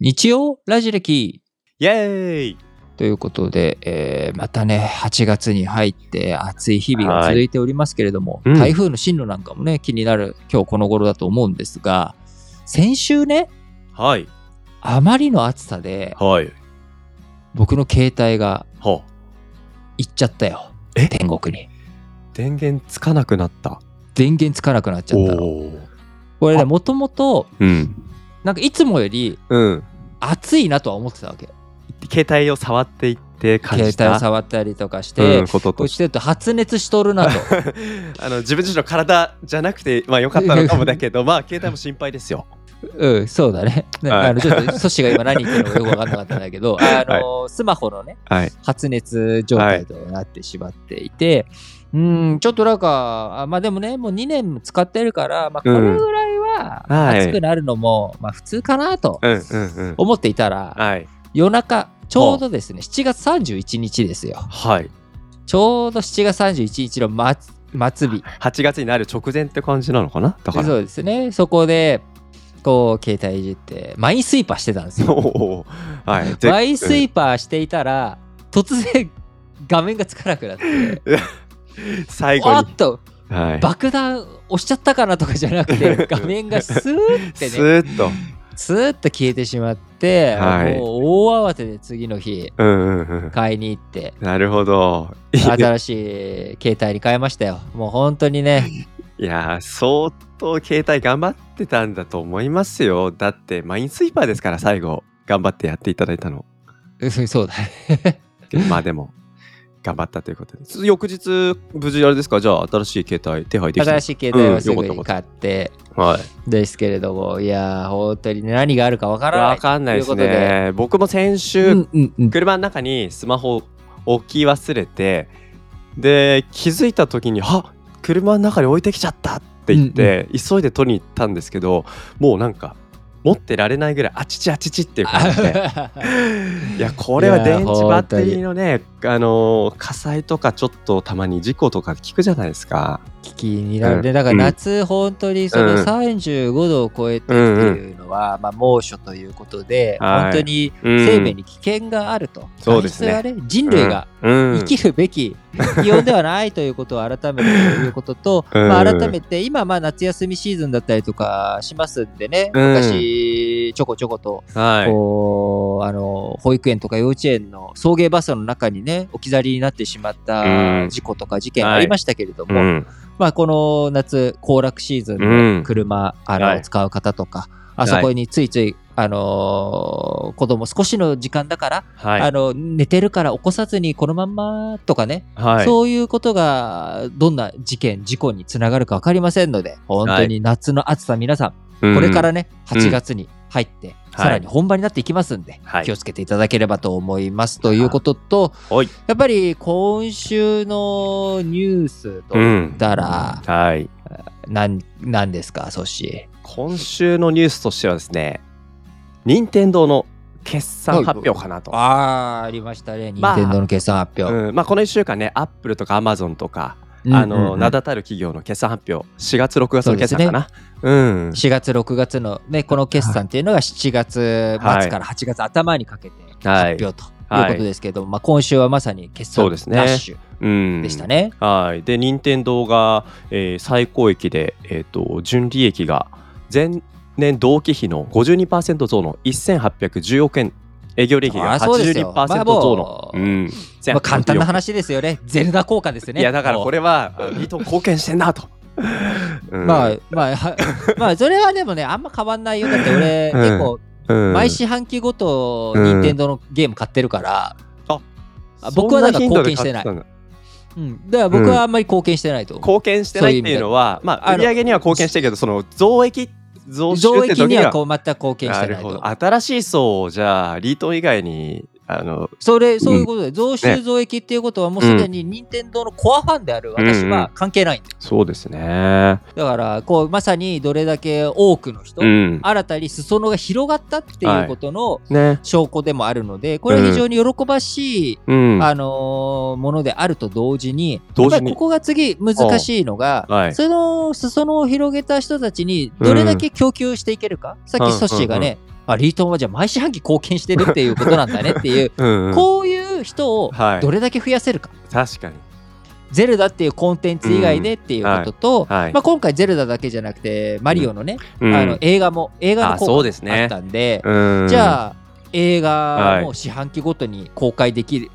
日曜ラジ歴イェーイということで、えーまたね、8月に入って暑い日々が続いておりますけれども、はいうん台風の進路なんかもね、気になる今日この頃だと思うんですが、先週ね、はい。あまりの暑さで、はい。僕の携帯がは行っちゃったよ。え？天国に。電源つかなくなった？電源つかなくなっちゃったこれね、あもともと、うん。なんかいつもよりうん。暑いなとは思ってたわけ。携帯を触っていって感携じた。帯を触ったりとかして、うん、ことことうししてると発熱しとるなと。あの自分自身の体じゃなくてまあ良かったのかもだけど まあ携帯も心配ですよ。うん、そうだね。ね はいあのちょっと、ソシが今何言ってるのかよく分かんなかったんだけど、あの、スマホのね、はい。発熱状態となってしまっていて、うん、ちょっとなんか、あまあでもね、もう2年も使ってるから、まあこれぐらいははい暑くなるのも、まあ普通かなとうんうんうん。思っていたら、はい。夜中、ちょうどですね、7月31日ですよ。はい。ちょうど7月31日の末末日。8月になる直前って感じなのかな？だから。そうですね。そこで、こう、携帯いじって、マインスイーパーしてたんですよ。はい。ぜマインスイーパーしていたら、突然画面がつかなくなって、最後に。おっと、はい。爆弾押しちゃったかなとかじゃなくて、画面がスーってスね、ーッと。スーッと消えてしまって、はいもう大慌てで次の日、うんうんうん。買いに行って、なるほど。新しい携帯に変えましたよ。もう本当にね、いやー相当携帯頑張ってたんだと思いますよ。だってマインスイーパーですから最後頑張ってやっていただいたの。う んそうだね。まあでも頑張ったということで。翌日無事あれですか？じゃあ新しい携帯手配できた新しい携帯をすぐに買って、はい。ですけれども、いやー、本当にね何があるかわからない。わかんないですね。僕も先週、うんうんうん車の中にスマホを置き忘れてで気づいた時に「あ車の中に置いてきちゃった」って言って、急いで取りに行ったんですけどもうなんか持ってられないぐらいあちちあちちっていう感じで いやこれは電池バッテリーのねあのー火災とかちょっとたまに事故とか聞くじゃないですか。危機になる。ね。うん。だから夏、本当にそのうん。35度を超えてっていうのは、まあ猛暑ということで、はい。本当にうん。生命に危険があると。そうですね。実はね、人類がうん。生きるべき気温ではないということを改めてということと、うん。まあ、改めて今まあ夏休みシーズンだったりとかしますんでね、うん。昔ちょこちょことはい。こうあの保育園とか幼稚園の送迎バスの中にね置き去りになってしまったうん。事故とか事件ありましたけれども、うんまあ、この夏行楽シーズンうん。の車、あのはい使う方とかあそこについつい、あのー子供少しの時間だから、はい。あの寝てるから起こさずにこのまんまとかね、はい。そういうことがどんな事件事故につながるか分かりませんので本当に夏の暑さ皆さん、うん。これからねうん8月に入って、さらに本番になっていきますんで、はい。気をつけていただければと思います。ということと、はい。やっぱり今週のニュースと言ったら、はい。なんなんですか？ソシ今週のニュースとしてはですね任天堂の決算発表かなと。あーありましたね。任まあ天堂の決算発表、うん。まあ、この1週間ねアップルとかアマゾンとか、うんあの名だたる企業の決算発表4月6月の決算かな？うん。4月6月のねこの決算っていうのが7月末から8月頭にかけて発表ということですけど、まあ、今週はまさに決算ラそうですね。ッシュうん。でしたね。はい。で任天堂が、えー最高益で、えー、と純利益が前年同期比の52%増の1810億円営業利益があそうですよ。まあ82%もう増の、うん、まあ、簡単な話ですよね。ゼルダ効果ですよね。いやだからこれ、れはあリートン貢献してんなと。うん。まあまあはまあそれはでもねあんま変わんないよ。だって俺、うん。結構うん。毎四半期ごとうん任天堂のゲーム買ってるから、ああ僕はなんかそ貢献してない。頻度で買ってうん、だから僕はあんまり貢献してないと貢献してないっていうのはまあ売り上げには貢献してるけどその増益増収増益にって時には。はこう全く貢献してな新しい層をじゃあリートン以外にあのそれそういうことで、増収ね増益っていうことはもうすでに任天堂のコアファンである私は関係ないんだよ。そうですね。だからこうまさにどれだけ多くの人、うん。新たに裾野が広がったっていうことのね。証拠でもあるので、これは非常に喜ばしい、うん。あのーものであると同時に同時に。やっぱりここが次難しいのが、はい。その裾野を広げた人たちにどれだけ供給していけるか、さっきソッシーがね、あリートンはじゃあ毎四半期貢献してるっていうことなんだねっていう、うんうん。こういう人をはい。どれだけ増やせるか、確かに。ゼルダっていうコンテンツ以外でっていうことと、はい。はい。まあ、今回ゼルダだけじゃなくてマリオのね、うん。あの映画も映画の効果ですね。があったんでうん。じゃあ映画はい。も四半期ごとに公開できる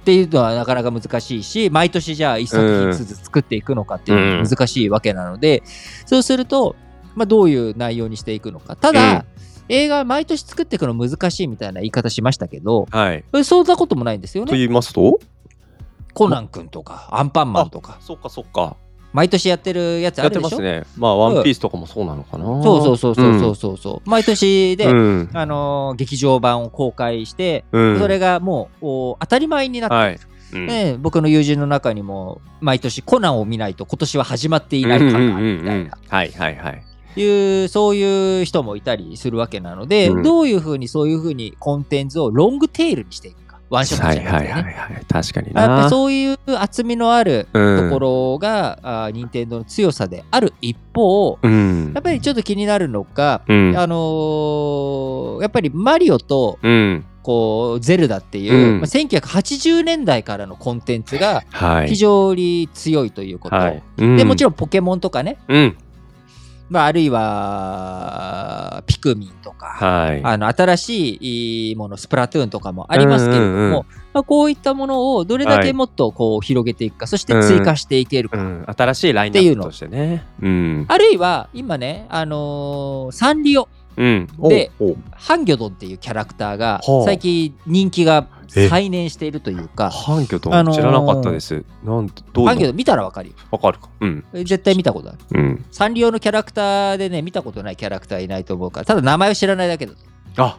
っていうのはなかなか難しいし毎年じゃあ一作品ずつ作っていくのかっていうのは難しいわけなので、そうすると、まあ、どういう内容にしていくのか。ただ、映画毎年作っていくの難しいみたいな言い方しましたけどはい。そんなこともないんですよね。と言いますと？コナン君とかアンパンマンとか。そっかそっか。毎年やってるやつやってあるでしょ？ますね。まあワンピースとかもそうなのかな。そうそうそうそうそうそうそう、毎年で、うん。あのー劇場版を公開して、うん。それがもうお当たり前になって、はい。うん。ね、僕の友人の中にも毎年コナンを見ないと今年は始まっていない感があるみたいな、はいはいはいいうそういう人もいたりするわけなので、うん。どういうふうにそういうふうにコンテンツをロングテールにしていくかワンショットはいじゃなくてね、はいはいはい確かにやっぱなりそういう厚みのあるうんところが、あ任天堂の強さである一方、うん。やっぱりちょっと気になるのが、うん。あのーやっぱりマリオとうん。こうゼルダっていう、うん。まあ、1980年代からのコンテンツがはい。非常に強いということ、はい。でもちろんろんポケモンとかね、うんまあ、あるいはピクミンとか、はい。あの新しいものスプラトゥーンとかもありますけれども、うんうんうん。まあ、こういったものをどれだけもっとこう広げていくか、そして追加していけるか、うん。新しいラインナップとしてね。うん。あるいは今ね、あのーサンリオうん。でハンギョドンっていうキャラクターがはあ。最近人気がえ。再燃しているというか、ハンギョドあのーン知らなかったです。なんどうぞハンギョドン見たらわかるよ。わかるか。うん。絶対見たことある。うん。サンリオのキャラクターでね、見たことないキャラクターいないと思うから、ただ名前を知らないだけだと。あ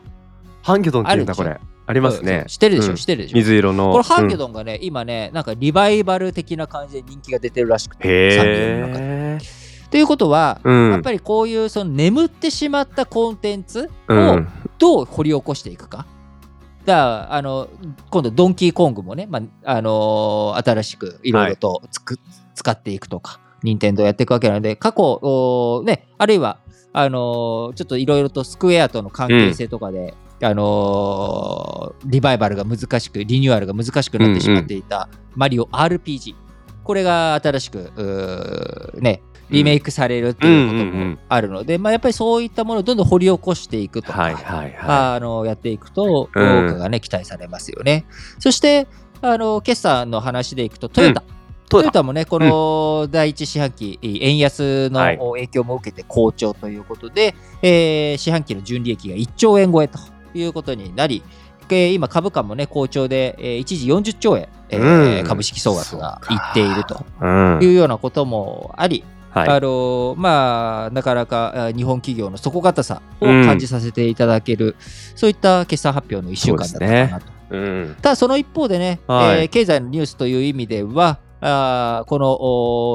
ハンギョドンっていうんだこれ。ありますね。知ってるでしょ、うん。知ってるでしょ。水色の。これハンギョンドンがね、今ね、なんかリバイバル的な感じで人気が出てるらしくて。へえということは、うん。やっぱりこういうその眠ってしまったコンテンツうをん。どう掘り起こしていくか。だからあの今度ドンキーコングもね、まああのー新しくいろいろとつく、使っていくとか任天堂やっていくわけなので過去ねあるいはあのーちょっといろいろとスクエアとの関係性とかで、あのーリバイバルが難しくリニューアルが難しくなってしまっていた、マリオ RPG これが新しくねリメイクされるっていうこともあるので、まあ、やっぱりそういったものをどんどん掘り起こしていくとか、はいはいはあのやっていくと、うん。効果がね、期待されますよね。そして、あの決算の話でいくと、トヨタ。いトヨタもね、この第一四半期、円安のはい。影響も受けて好調ということで、えー四半期の純利益が1兆円超えということになり、えー今、株価もね、好調で、えー一時40兆円、えーうん。株式総額がいっているとうん。いうようなこともあり、はい。あのまあ、なかなかあ日本企業の底堅さを感じさせていただける、そういった決算発表の1週間だったかなと。うん。ただその一方でね、はい。えー経済のニュースという意味では、あーこの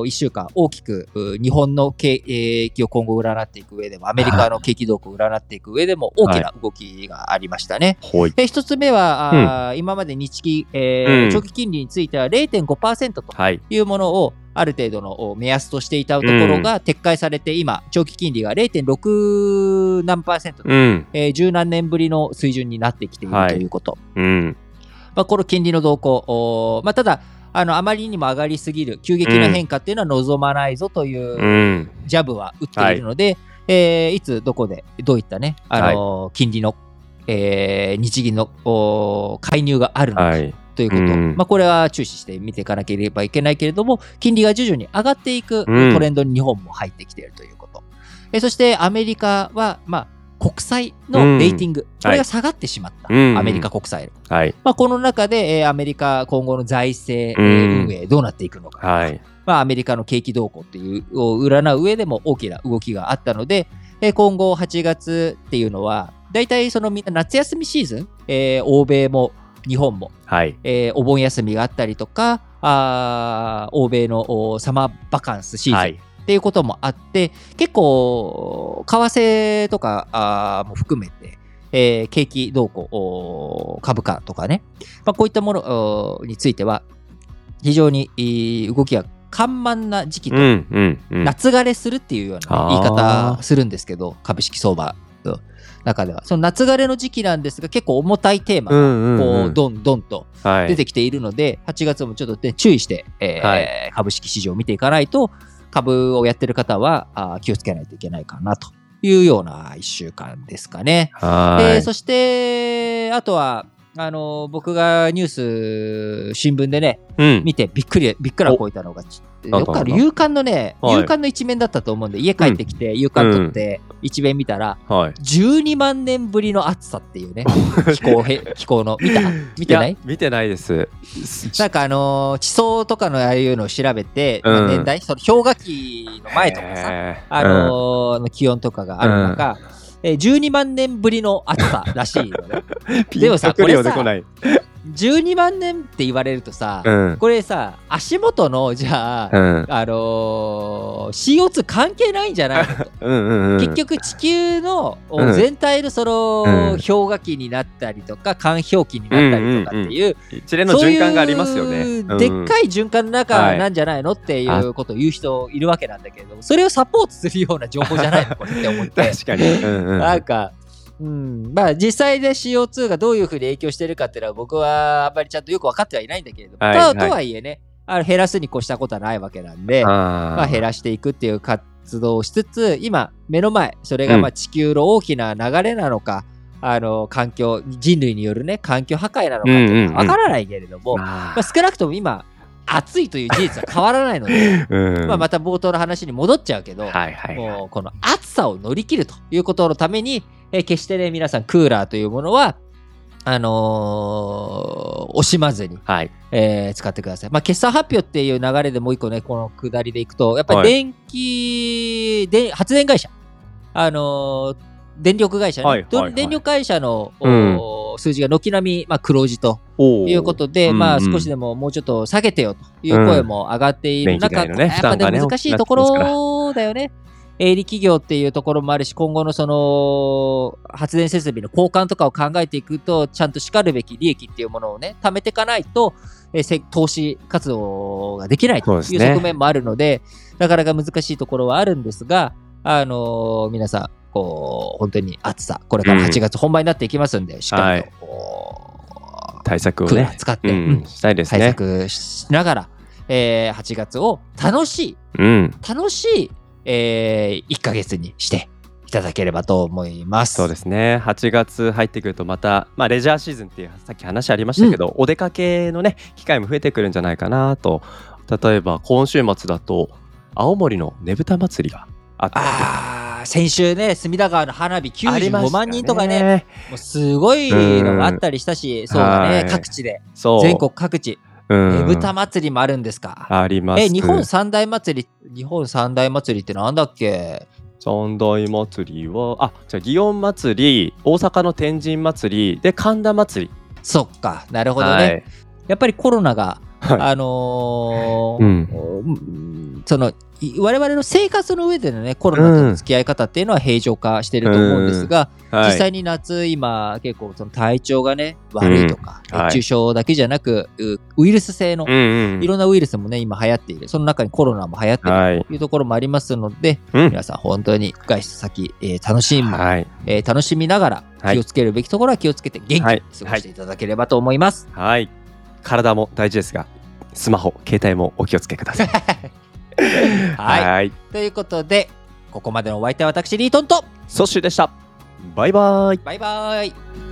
1週間、大きくう日本の景気を今後占っていく上でも、アメリカの景気動向を占っていく上でも、大きな動きがありましたね。ほい。で一つ目は、あー今まで日銀、えーうん。長期金利については0.5%とはい。いうものをある程度のお目安としていたところが撤回されて、今、長期金利が0.6何パーセントと、うん。えー十何年ぶりの水準になってきているはいということ。うん。まあ、この金利の動向、おまあ、ただ、あのあまりにも上がりすぎる急激な変化っていうのは望まないぞといううん。ジャブは打っているので、い。えーいつどこでどういったね、あのー金利の、えー日銀のお介入があるのかはい。ということ、うん。まあ、これは注視して見ていかなければいけないけれども、金利が徐々に上がっていくうん。トレンドに日本も入ってきているということ。えそしてアメリカは、まあ、国債のレーティング、これが下がってしまった、うん。アメリカ国債。はい。まあ、この中で、えーアメリカ今後の財政、えーうん運営どうなっていくのか、はい。まあ、アメリカの景気動向っていうを占う上でも大きな動きがあったので、えー今後8月っていうのは大体そのみんな夏休みシーズン、えー欧米も日本も、はい。えーお盆休みがあったりとかあー欧米のおサマーバカンスシーズン、はいっていうこともあって、結構、為替とかも含めて、えー景気動向、お株価とかね、まあ、こういったものおについては、非常に動きが緩慢な時期と、夏枯れするっていうような言い方するんですけど、株式相場。中では。その夏枯れの時期なんですが、結構重たいテーマが、こう、うん。どんどんとはい。出てきているので、8月もちょっと、ね、注意して、えーはい。株式市場を見ていかないと、株をやってる方はあー気をつけないといけないかなというような1週間ですかね。はい。でそして、あとは、あの僕がニュース、新聞でね、うん。見てびっくり、びっくらこいたのが、よくある夕刊のね、はい。夕刊の一面だったと思うんで、家帰ってきて、夕刊取って、一面見たら、はい。12万年ぶりの暑さっていうね、気候へ、気候の、見た？見てない？や見てないです。なんかあのー地層とかのああいうのを調べて、うん。まあ年代、その氷河期の前とかさ、あのーの気温とかがある中、えー12万年ぶりの暑さらしいのね。でもさこれさ12万年って言われるとさ、うん。これさ、足元の、じゃあ、うん。あのー CO2 関係ないんじゃないの？と うんうんうん。結局地球のうん全体のそのうん。氷河期になったりとか寒氷期になったりとかっていう一連の循環がありますよね。でっかい循環の中なんじゃないのっていうことを言う人いるわけなんだけどそれをサポートするような情報じゃないの？これって思って。確かに。うんうん。なんかうん、まあ実際で CO2 がどういうふうに影響してるかっていうのは僕はあんまりちゃんとよく分かってはいないんだけれども、とはいはい。とはいえねあの減らすに越したことはないわけなんで、まあ、減ららしていくっていう活動をしつつ今目の前それがまあ地球の大きな流れなのか、あの環境人類によるね環境破壊なのかっていうのはわからないけれども、まあ、少なくとも今暑いという事実は変わらないので、うん。まあ、また冒頭の話に戻っちゃうけど、はいはいはい。もうこの暑さを乗り切るということのために、えー決してね皆さんクーラーというものはあのー惜しまずに、はい。えー使ってください。まあ、決算発表っていう流れでもう一個ね、この下りでいくと、やっぱりはい。電気、で発電会社、あのー電力会社ね、はいはいはい。電力会社の、うんお数字が軒並み、まあ、黒字ということで、うんまあ、うん少しでももうちょっと下げてよという声も上がっている中、電気代のねやっぱねね難しいところだよね。営利企業っていうところもあるし、今後のその発電設備の交換とかを考えていくと、ちゃんとしかるべき利益っていうものをね、貯めていかないと、えーせ投資活動ができないという側面もあるので、なかなか難しいところはあるんですが、あのー皆さん、こう、本当に暑さ、これからうん。8月本番になっていきますんで、しっかりと、こう対策をね。使って、ううん。ん。したいです対ね策しながら、えー8月を楽しい、うん。楽しい、え1ヶ月にしていただければと思います。そうですね。8月入ってくるとまた、まあ、レジャーシーズンっていうさっき話ありましたけど、お出かけのね機会も増えてくるんじゃないかなと。例えば今週末だと青森のねぶた祭りがあった先週ね、隅田川の花火95ありました万人とかね、もうすごいのがあったりしたし、そうだね、はい。各地で、全国各地、うん。ねぶた祭りもあるんですか？あります。え、日本三大祭り、日本三大祭りってなんだっけ？三大祭りはあじゃあ祇園祭り大阪の天神祭りで神田祭り。そっか、なるほどね。はい。やっぱりコロナが、はい。あのーうん。うんそのい我々の生活の上でのねコロナとの付き合い方っていうのは平常化してると思うんですが、はい。実際に夏今結構その体調がね悪いとか、うんはい熱中症だけじゃなくうウイルス性のうんうん。いろんなウイルスもね今流行っている。その中にコロナも流行っていはい。るというところもありますので、うん。皆さん本当に外出先、えー楽しみ、はい。えー楽しみながらはい。気をつけるべきところは気をつけて元気にはい。過ごしていただければと思います。はい。体も大事ですがスマホ携帯もお気をつけくださいはい はい。ということでここまでのお相手は私リートンと。ソッシュでした。バイバイ。バイバイ